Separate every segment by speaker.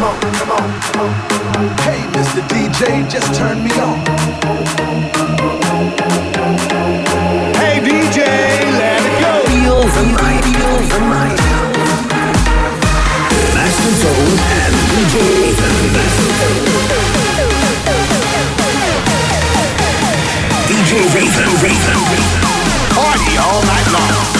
Speaker 1: come on, come on, come on. Hey, Mr. DJ, just turn me on. Hey, DJ, let it go.
Speaker 2: Feel the night, feel the night. Master Tone and DJ Raven. DJ Raven, Raven.
Speaker 1: Party all night long.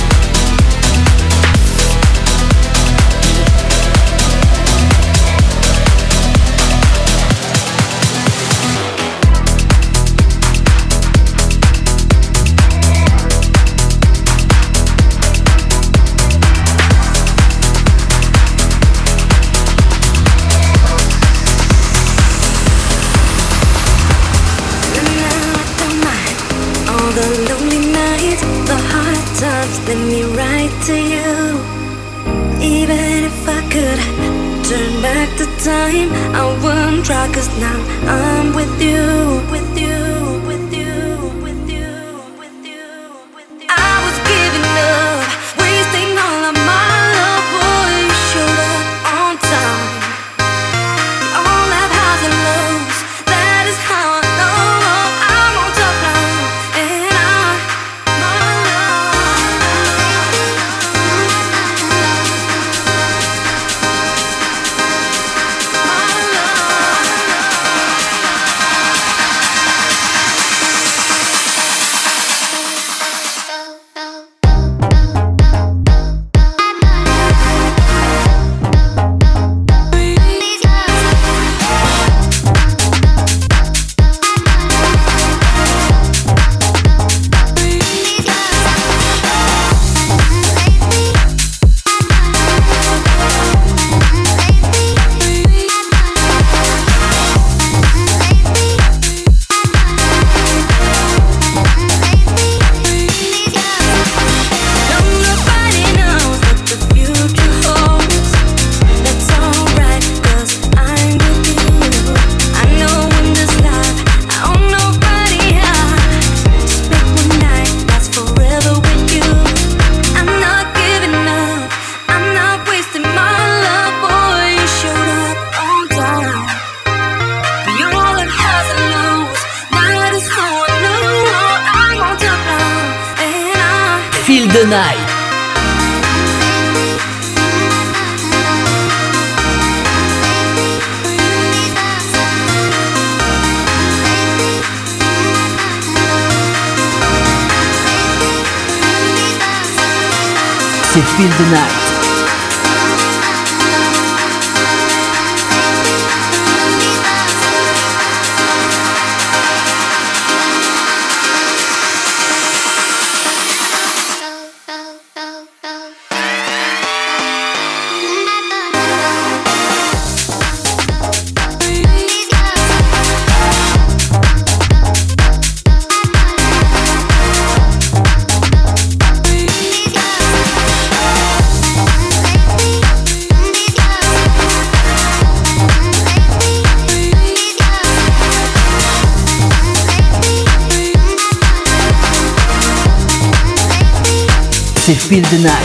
Speaker 3: Cause now. I'm with you, with
Speaker 4: Feel the Night. Feel the Night.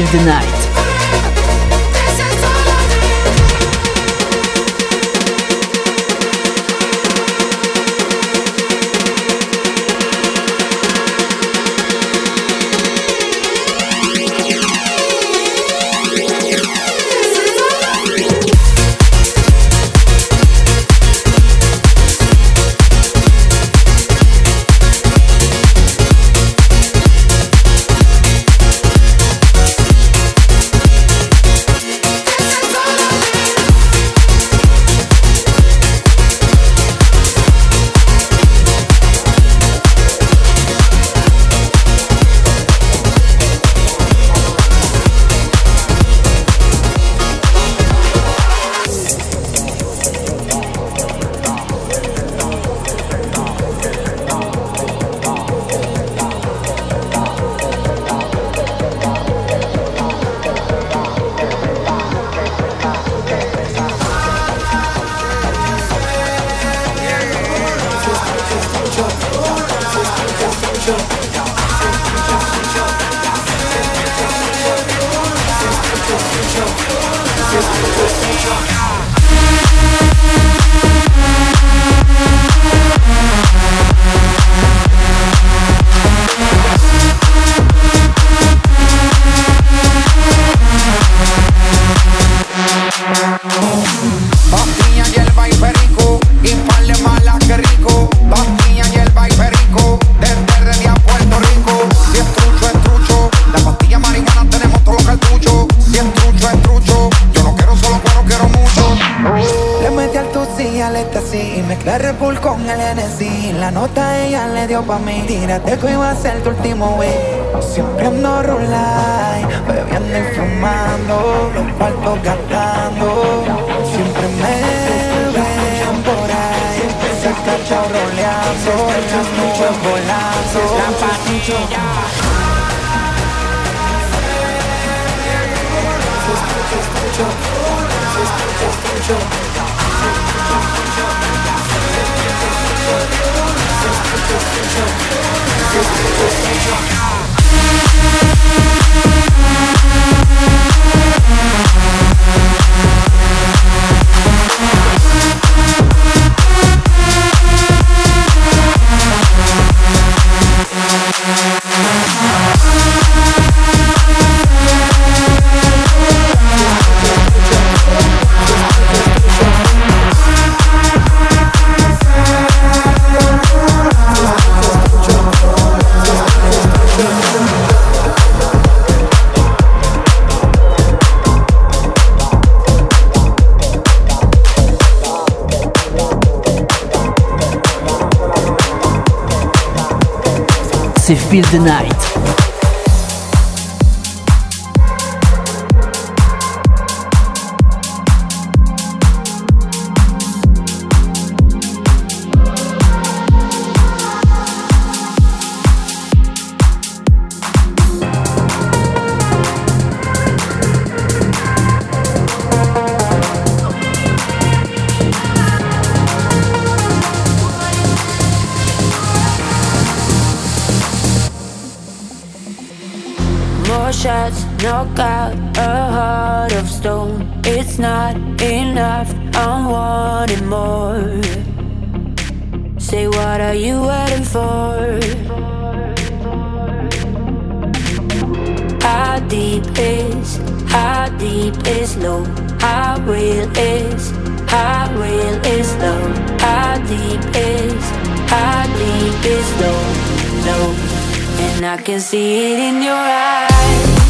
Speaker 5: The Night. La Red Bull con el NC, la nota ella
Speaker 6: le
Speaker 7: dio pa' mí.
Speaker 8: Tírate que iba a ser tu último wey. Siempre ando rulay, bebiendo y fumando, los cuartos gastando. Siempre me ven por ahí, se cachao roleando,
Speaker 9: echas muchos bolazos. La patilla. Escucha, escucha, escucha. Volando. C'est Feel the Night. Low? How real is, how real is low? How deep is, how deep is? Low, and I can see it in your eyes.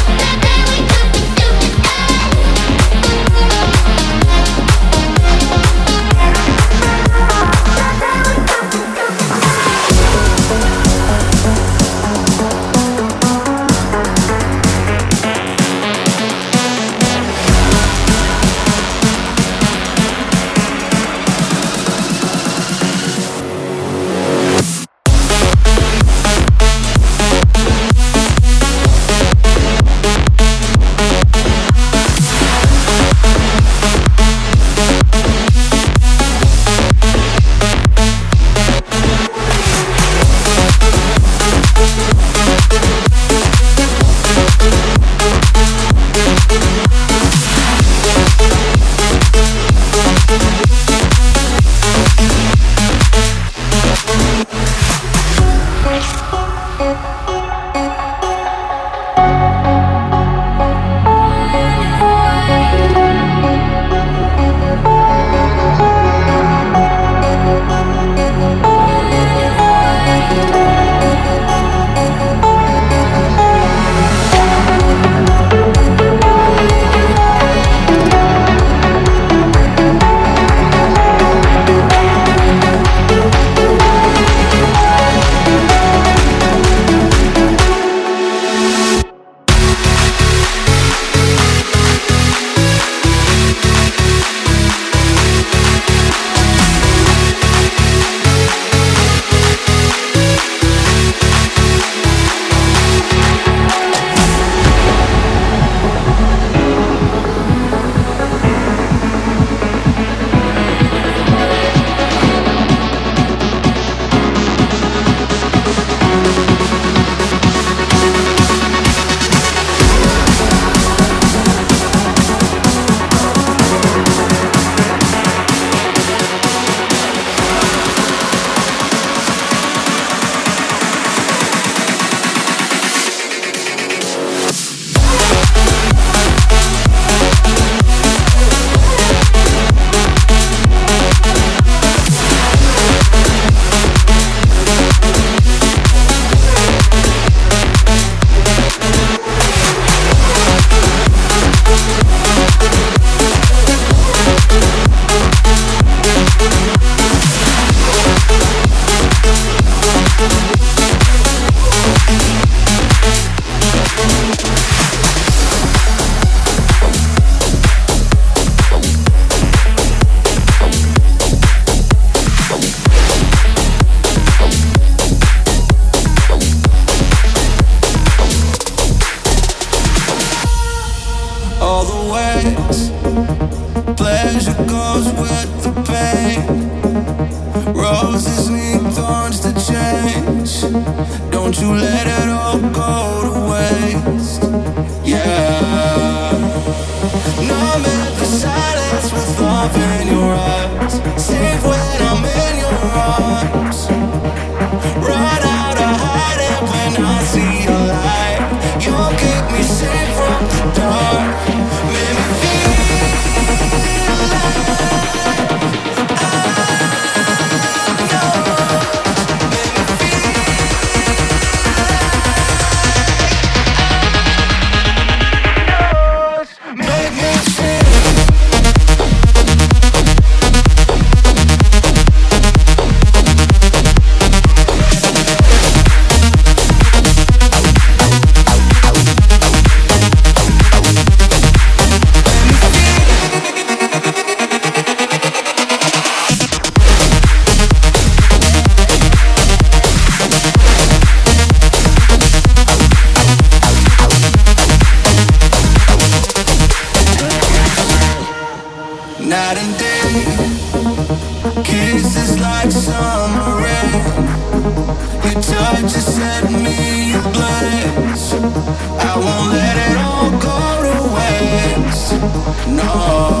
Speaker 10: No.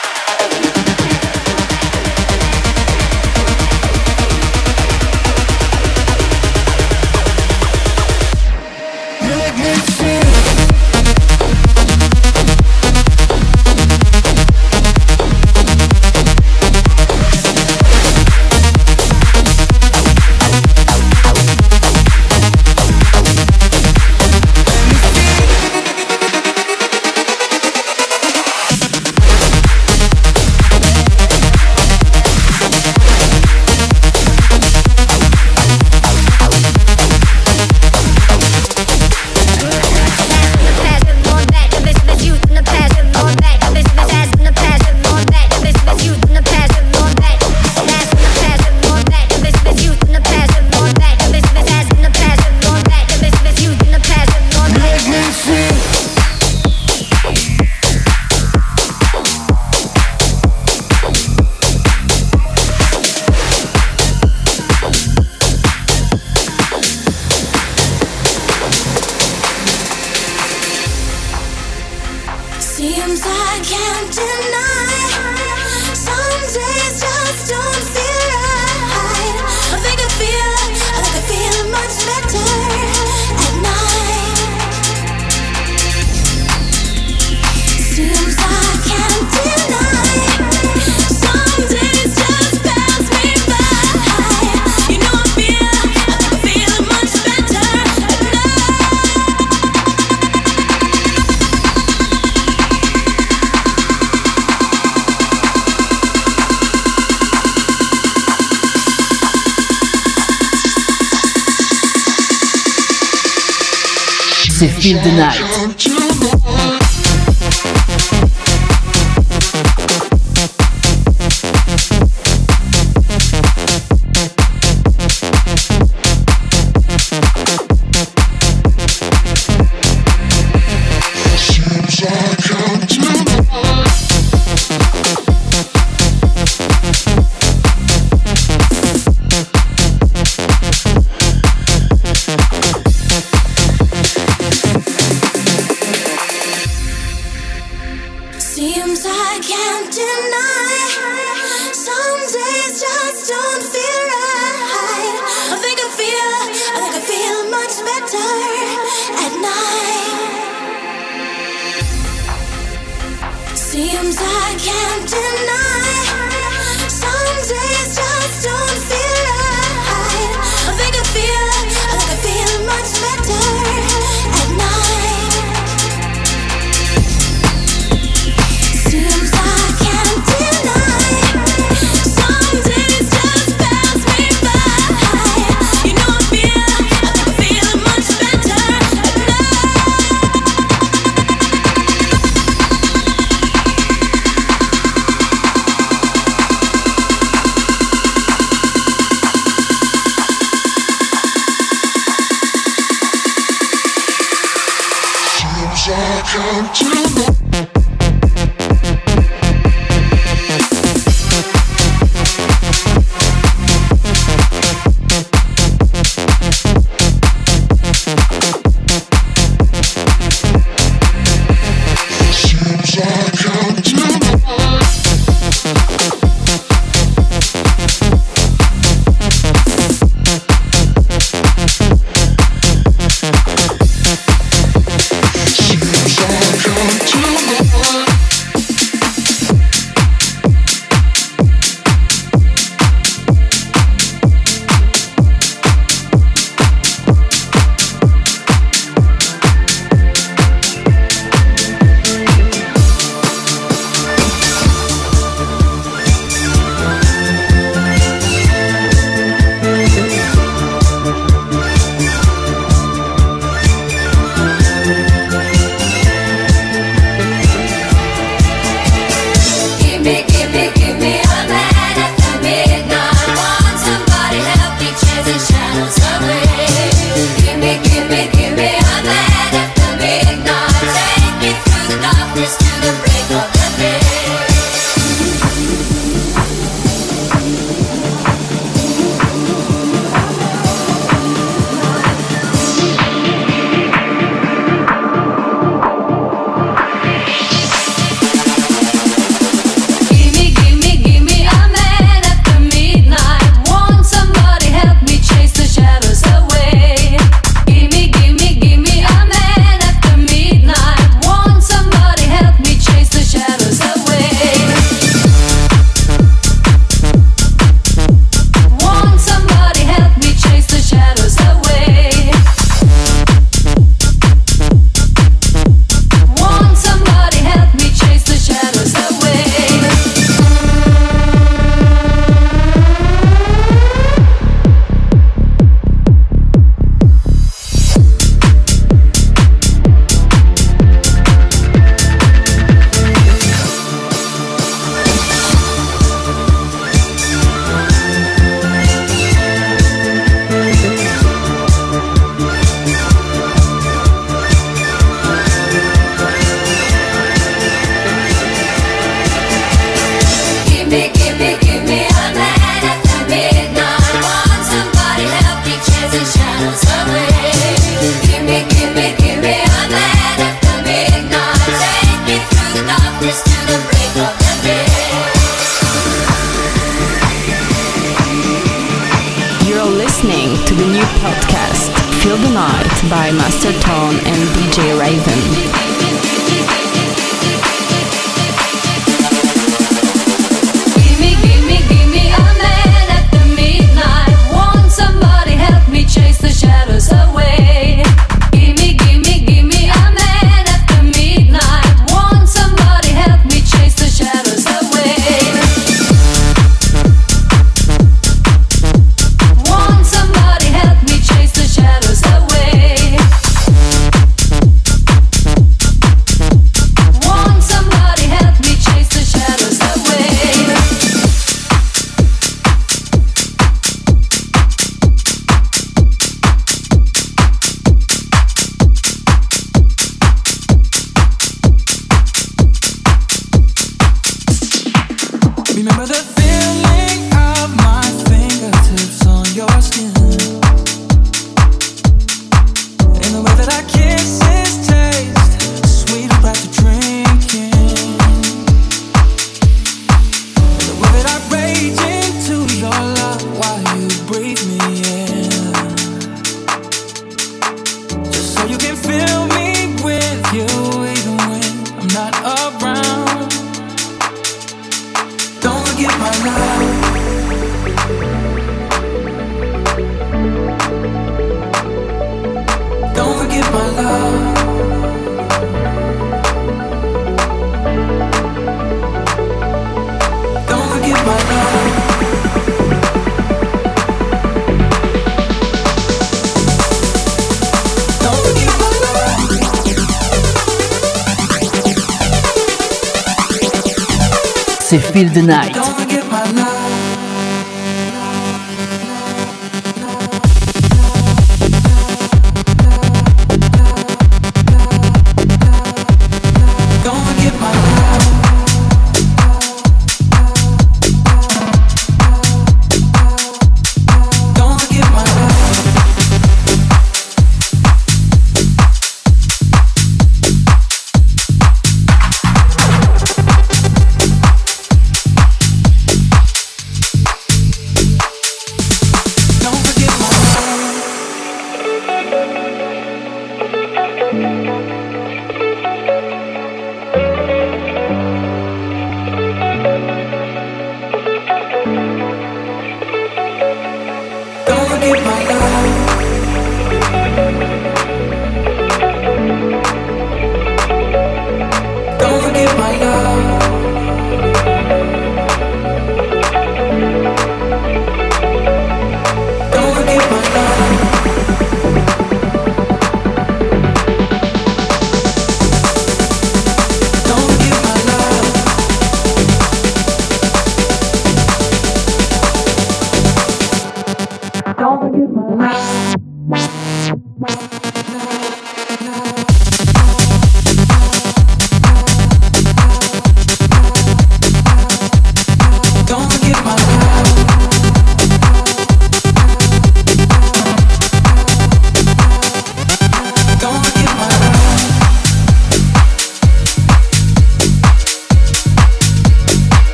Speaker 5: The Night. Even when I'm not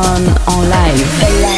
Speaker 5: live. Live.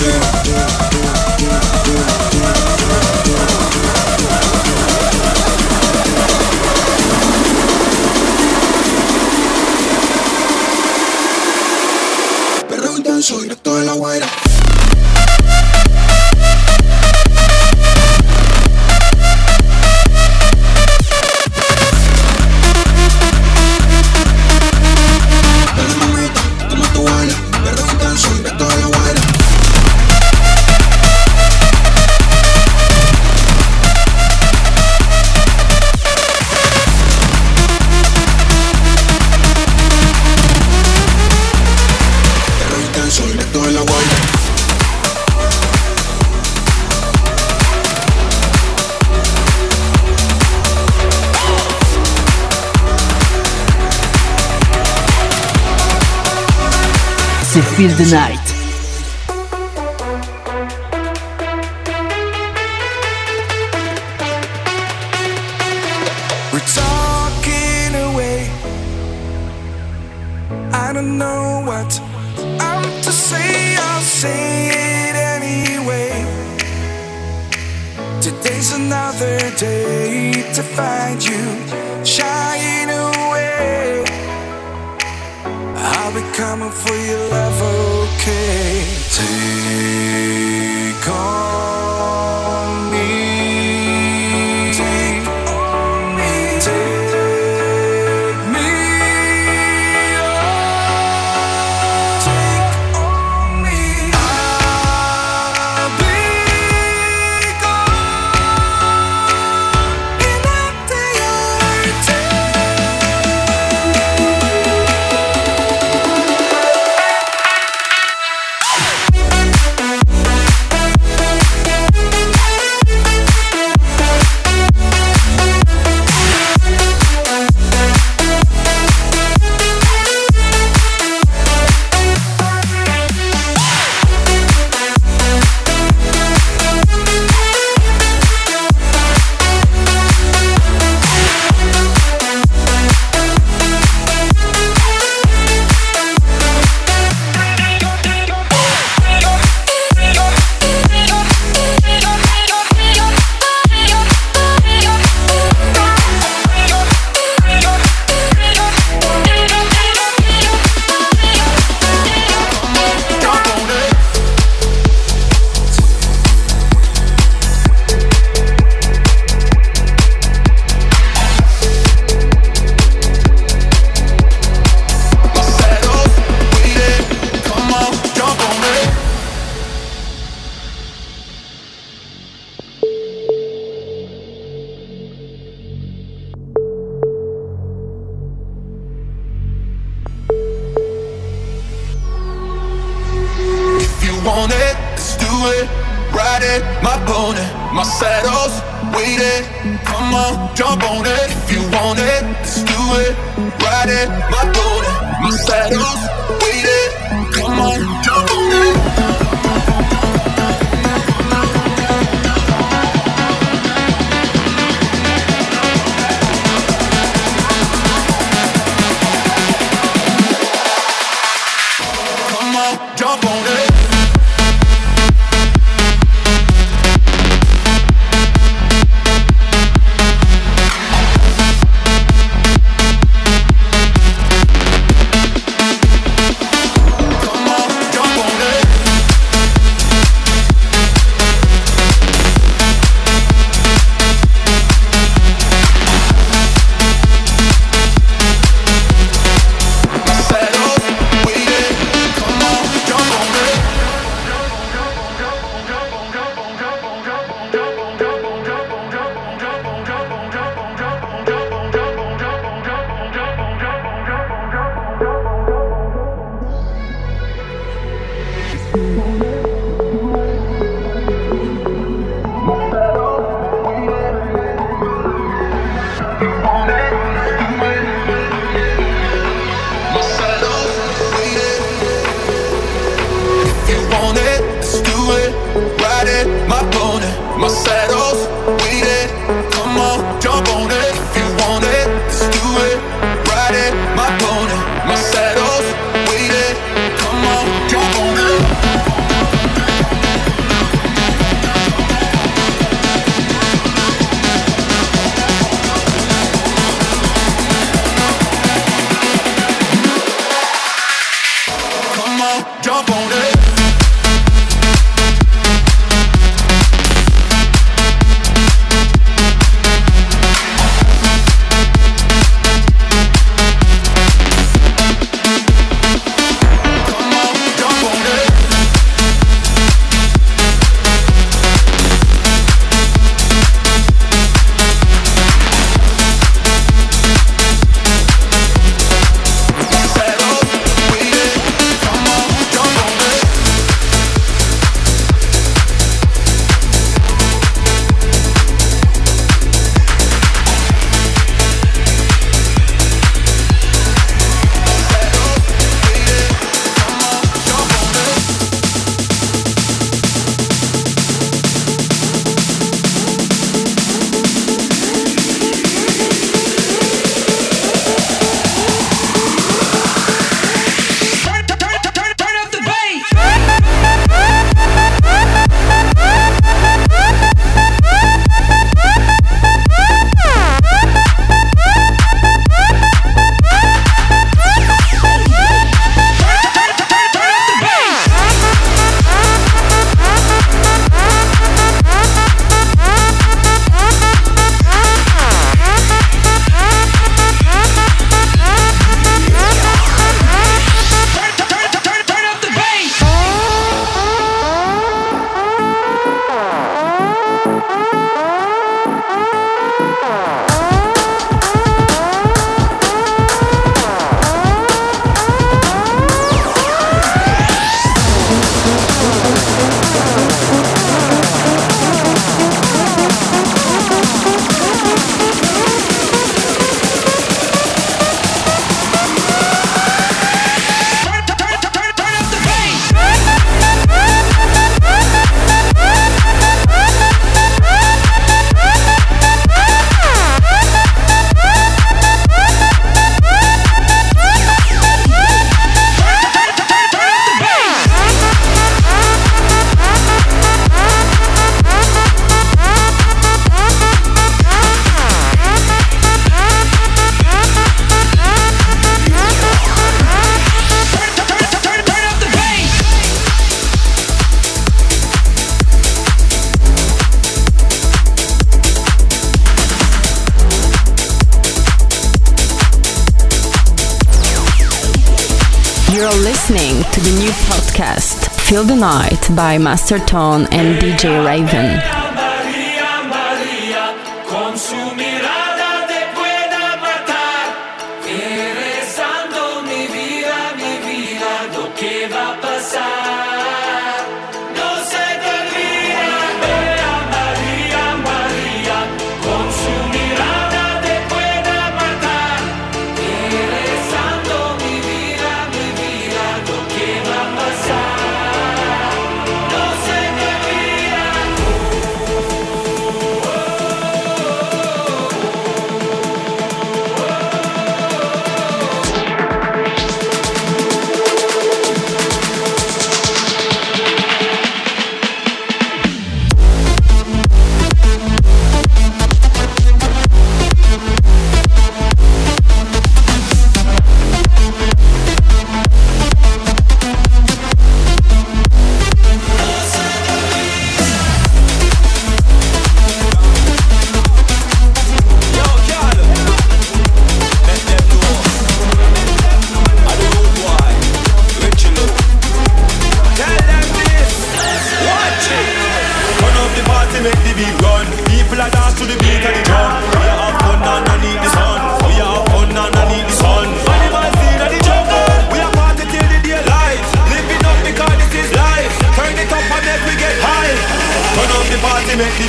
Speaker 11: Dámelo que Feel the Night.
Speaker 12: Feel the Night by Master Tone and DJ Raven.
Speaker 13: People are dance to the beat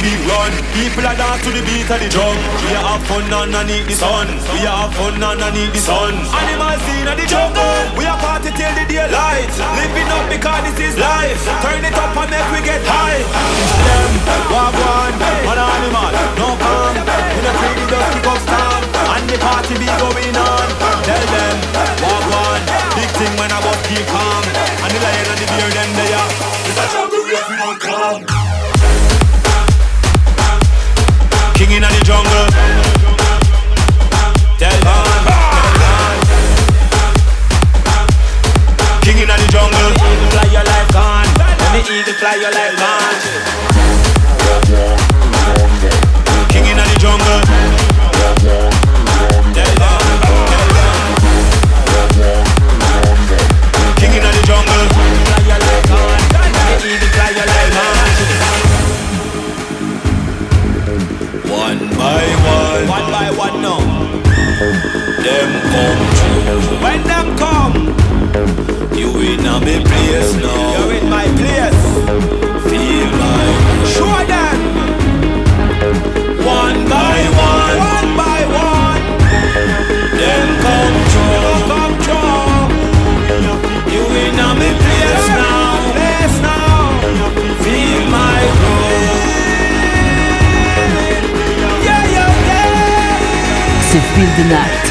Speaker 13: make run. People are dance to the beat of the drum. We are have fun underneath the sun. We are have fun underneath the sun. Animals in the jungle. We are party till the daylight. Living up because this is life. Turn it up and make we get high. Them, walk one, one animal, no calm. In the tree, just kick up storm. And the party be going on. Tell them, one, big thing when I was keep calm. And the lion and the bear, them they are. It's a jungle we don't come. King in the jungle. Tell them. King in the jungle. Fly your life gone. When the eagle fly your life gone. King in the jungle. One. One by one now. Them come true. When them come. You in a me place now. You're in my place. Feel my show them.
Speaker 14: C'est Feel the Night.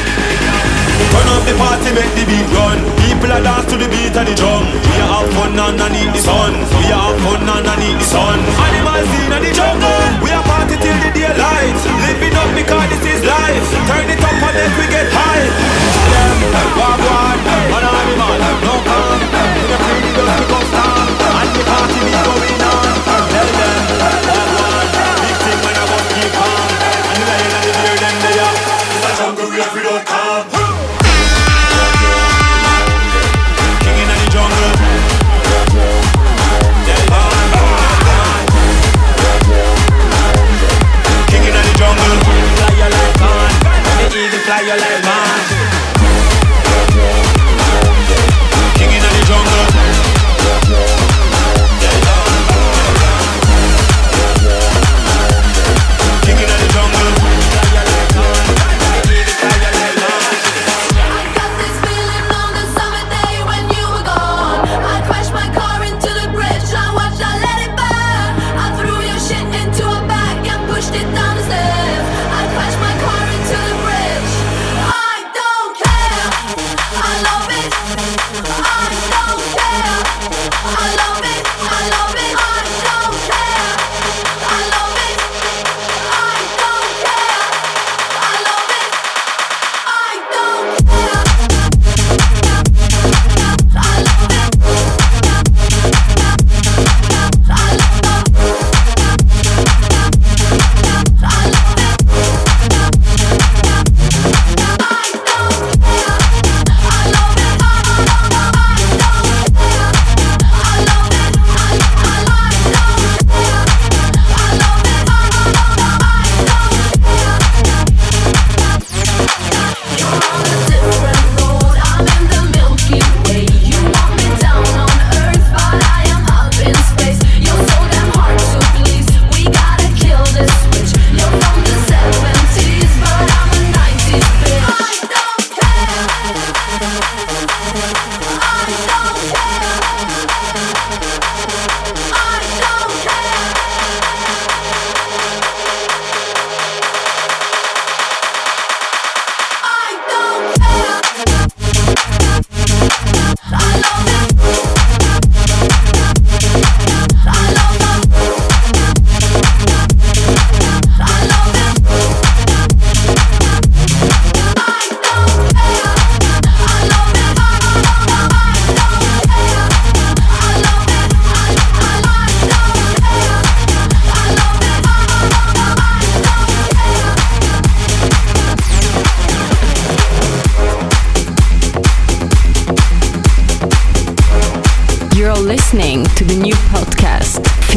Speaker 13: Turn up the party, make the beat run. People are dance to the beat of the drum. We are have fun underneath the sun. We are have fun underneath the sun. Animals in the jungle. We are party till the daylight. Living up because this is life. Turn it up and then we get high. Them, walk one, animal, no calm. In the free, just pick up storm. And the party be going on. Tell them, we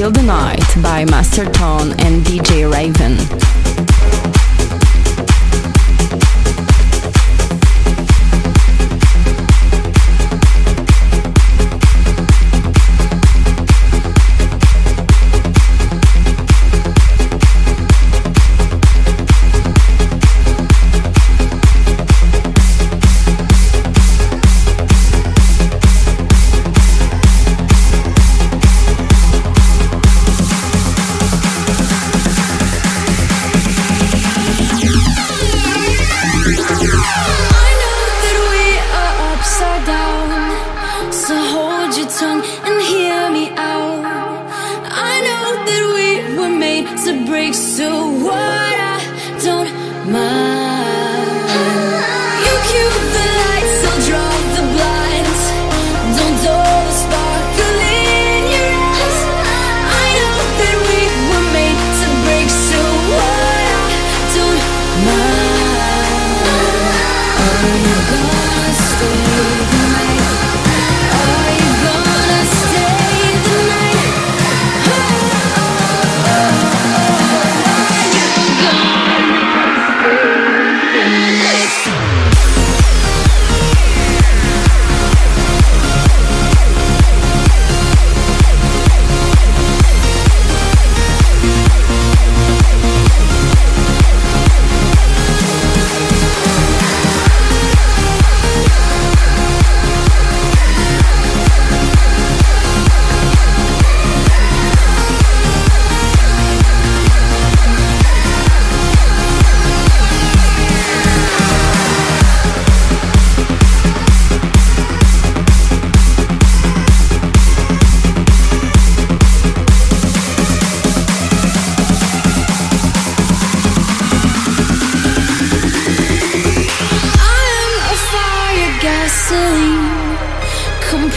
Speaker 13: Feel the Night by Master Tone and DJ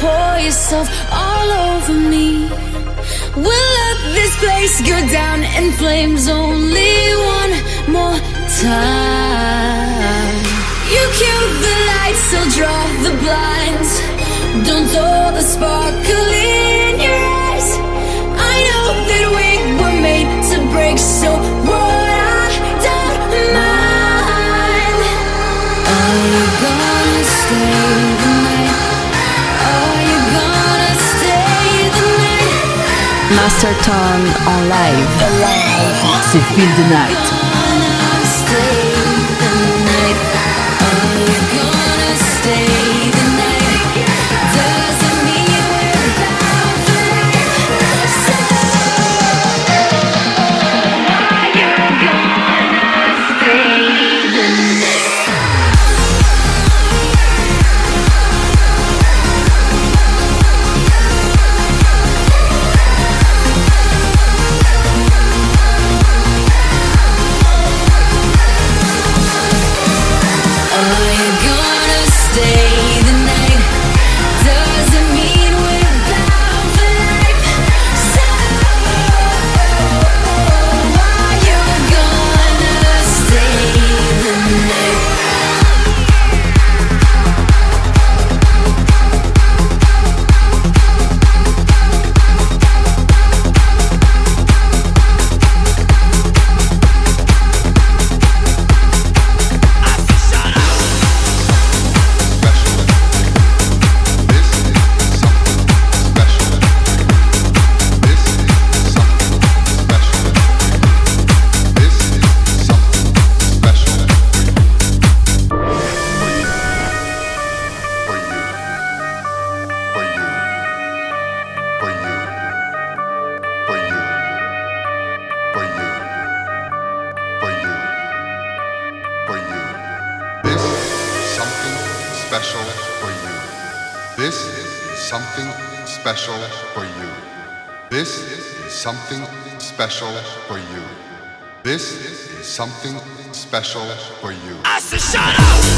Speaker 13: pour yourself all over me. We'll let this place go down in
Speaker 15: flames Only one more time. You kill the lights, so draw the blinds. Don't throw the sparkling Master Tone en live. C'est Feel the Night. special for you.
Speaker 4: This is something special for you. This is something special for you. This is something
Speaker 16: special for you. I said, shut up!